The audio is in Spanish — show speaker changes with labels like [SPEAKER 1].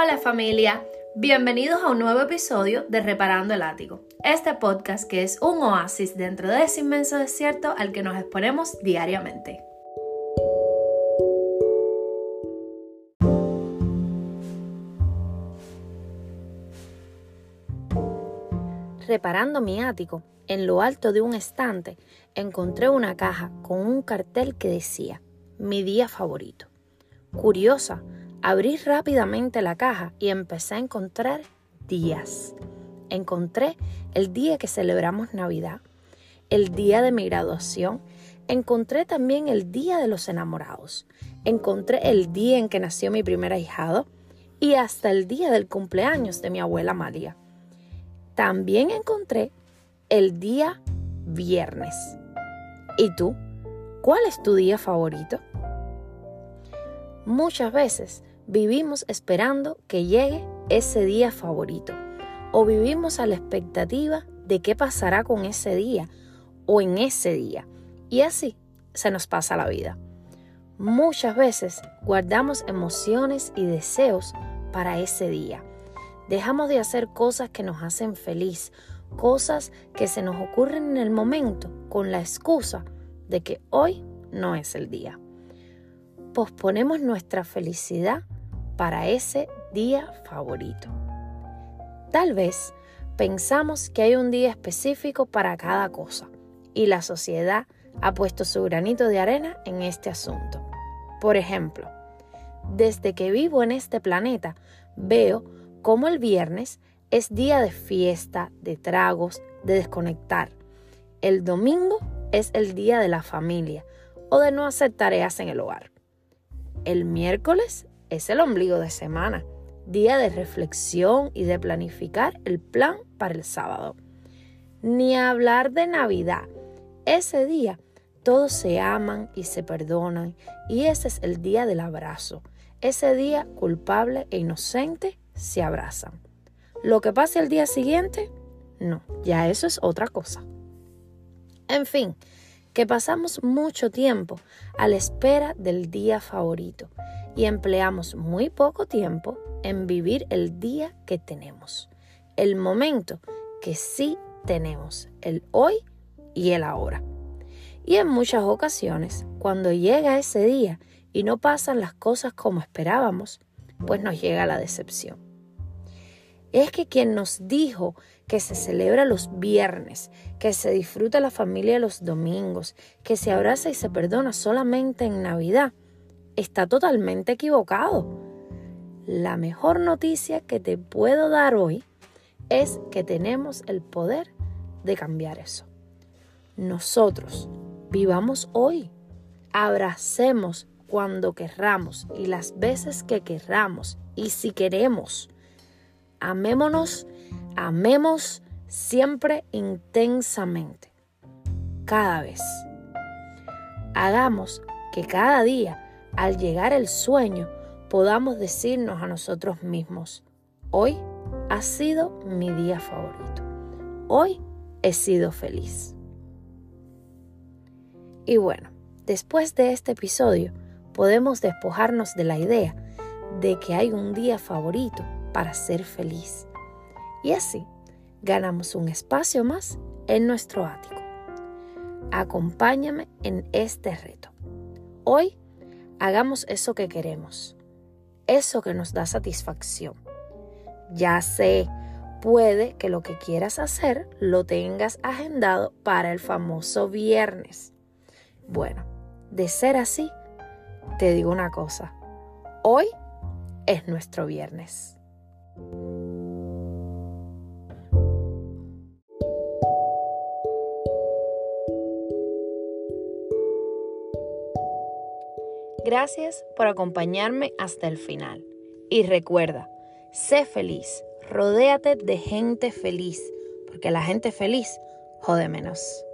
[SPEAKER 1] Hola familia, bienvenidos a un nuevo episodio de Reparando el Ático, este podcast que es un oasis dentro de ese inmenso desierto al que nos exponemos diariamente. Reparando mi ático, en lo alto de un estante, encontré una caja con un cartel que decía, mi día favorito. Curiosa, Abrí rápidamente la caja y empecé a encontrar días. Encontré el día que celebramos Navidad, el día de mi graduación, encontré también el día de los enamorados, encontré el día en que nació mi primer ahijado y hasta el día del cumpleaños de mi abuela María. También encontré el día viernes. ¿Y tú? ¿Cuál es tu día favorito? Muchas veces vivimos esperando que llegue ese día favorito o vivimos a la expectativa de qué pasará con ese día o en ese día. Y así se nos pasa la vida. Muchas veces guardamos emociones y deseos para ese día. Dejamos de hacer cosas que nos hacen feliz, cosas que se nos ocurren en el momento con la excusa de que hoy no es el día. Posponemos nuestra felicidad para ese día favorito. Tal vez pensamos que hay un día específico para cada cosa y la sociedad ha puesto su granito de arena en este asunto. Por ejemplo, desde que vivo en este planeta, veo cómo el viernes es día de fiesta, de tragos, de desconectar. El domingo es el día de la familia o de no hacer tareas en el hogar. El miércoles es el ombligo de semana, día de reflexión y de planificar el plan para el sábado. Ni hablar de Navidad. Ese día todos se aman y se perdonan y ese es el día del abrazo. Ese día culpable e inocente se abrazan. Lo que pase el día siguiente, no, ya eso es otra cosa. En fin, que pasamos mucho tiempo a la espera del día favorito y empleamos muy poco tiempo en vivir el día que tenemos, el momento que sí tenemos, el hoy y el ahora. Y en muchas ocasiones, cuando llega ese día y no pasan las cosas como esperábamos, pues nos llega la decepción. Es que quien nos dijo que se celebra los viernes, que se disfruta la familia los domingos, que se abraza y se perdona solamente en Navidad, está totalmente equivocado. La mejor noticia que te puedo dar hoy es que tenemos el poder de cambiar eso. Nosotros vivamos hoy, abracemos cuando querramos y las veces que querramos y si queremos. Amémonos, amemos siempre intensamente, cada vez. Hagamos que cada día al llegar el sueño, podamos decirnos a nosotros mismos, hoy ha sido mi día favorito. Hoy he sido feliz. Y bueno, después de este episodio, podemos despojarnos de la idea de que hay un día favorito para ser feliz. Y así ganamos un espacio más en nuestro ático. Acompáñame en este reto. Hoy hagamos eso que queremos, eso que nos da satisfacción. Ya sé, puede que lo que quieras hacer lo tengas agendado para el famoso viernes. Bueno, de ser así, te digo una cosa, hoy es nuestro viernes. Gracias por acompañarme hasta el final. Y recuerda, sé feliz, rodéate de gente feliz, porque la gente feliz jode menos.